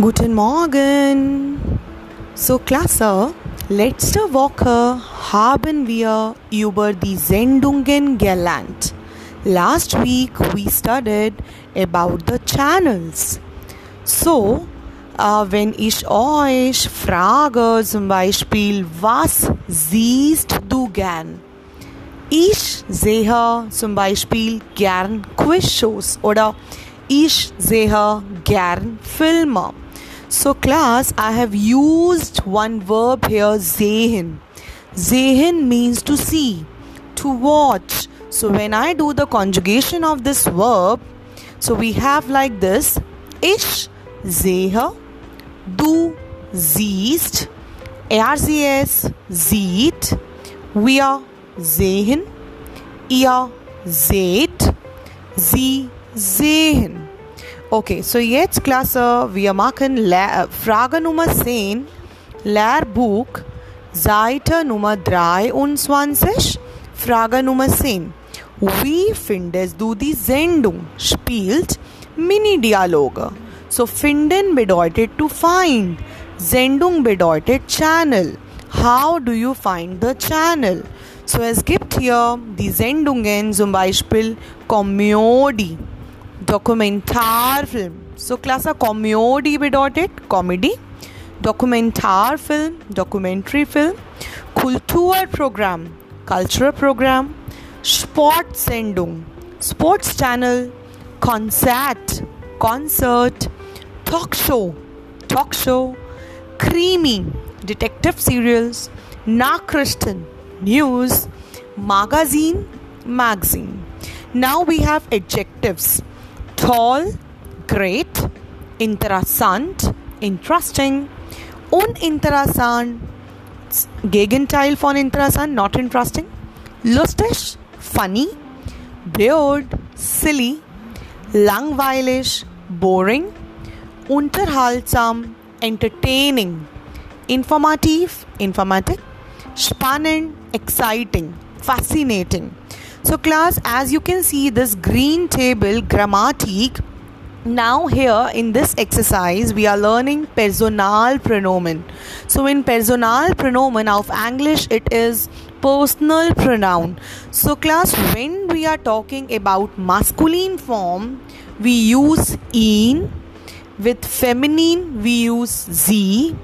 Guten Morgen. So, Klasse, letzte Woche haben wir über die Sendungen gelernt. Last week we studied about the channels. So, äh, wenn ich euch frage, zum Beispiel, was siehst du gern? Ich sehe zum Beispiel gern Quizshows oder ich sehe gern Filme. So, class, I have used one verb here, sehen. Sehen means to see, to watch. So, when I do the conjugation of this verb, so we have like this Ish, sehe, du siehst, sie es sieht, wir sehen, ihr seht, sie sehen. Okay, so jetzt Klasse, wir machen Le Frage Nummer 10, Lehrbuch, Seite Nummer 23, Frage Nummer 10. Wie findest du die Sendung? Spielt Mini-Dialoge. So finden bedeutet to find. Sendung bedeutet Channel. How do you find the channel? So es gibt hier die Sendungen zum Beispiel Comedy, Dokumentarfilm. So Klasse Comedy bedeutet Comedy, Dokumentarfilm, Documentary Film, Kulturprogramm, Cultural Program, Sportsendung, Sports Channel, Konzert, Concert, Talk Show, Talk Show, Krimi, Detective Serials, Nachrichten, News, Magazine, Magazine. Now we have adjectives tall, great, interessant, interesting, uninteressant, Gegenteil von interessant, not interesting, lustig, funny, blöd, silly, langweilig, boring, unterhaltsam, entertaining, informativ, informative, spannend, exciting, fascinating. So, class, as you can see, this green table, grammatic. Now, here in this exercise, we are learning personal pronoun. So, in personal pronoun of English, it is personal pronoun. So, class, when we are talking about masculine form, we use in. With feminine, we use z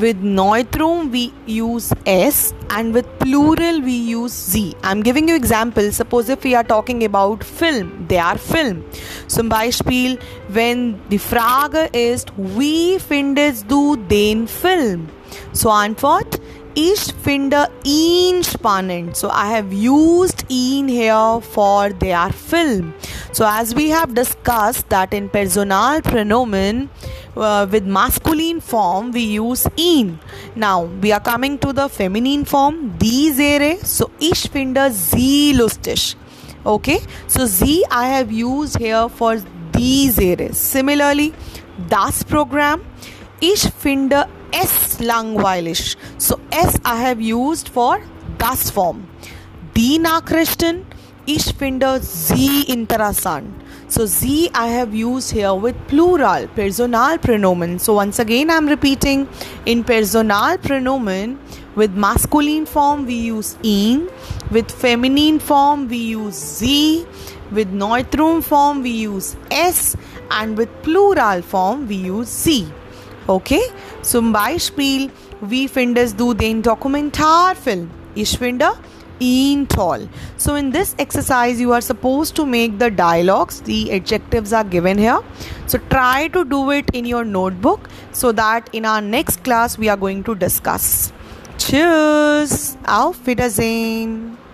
with neutrum we use s and with plural we use z i'm giving you examples suppose if we are talking about film they are film zum beispiel wenn die frage ist wie findest du den film so antwort ich finde ihn spannend. So I have used ihn here for their film. So as we have discussed that in personal pronoun uh, with masculine form we use in Now we are coming to the feminine form these Serie. So ich finde sie lustig. Okay. So z i have used here for these Serie. Similarly das Programm ich finde es langweilig. So S I have used for das form. Die Nachrichten, ich finde sie interessant. So z I have used here with plural, personal pronoun. So once again I'm repeating in personal pronoun with masculine form we use ihn, with feminine form we use z, with neutrum form we use s and with plural form we use sie. Okay, zum Beispiel, wie findest du den Dokumentarfilm? Ich finde toll. So, in this exercise, you are supposed to make the dialogues, the adjectives are given here. So, try to do it in your notebook so that in our next class, we are going to discuss. Tschüss, auf Wiedersehen.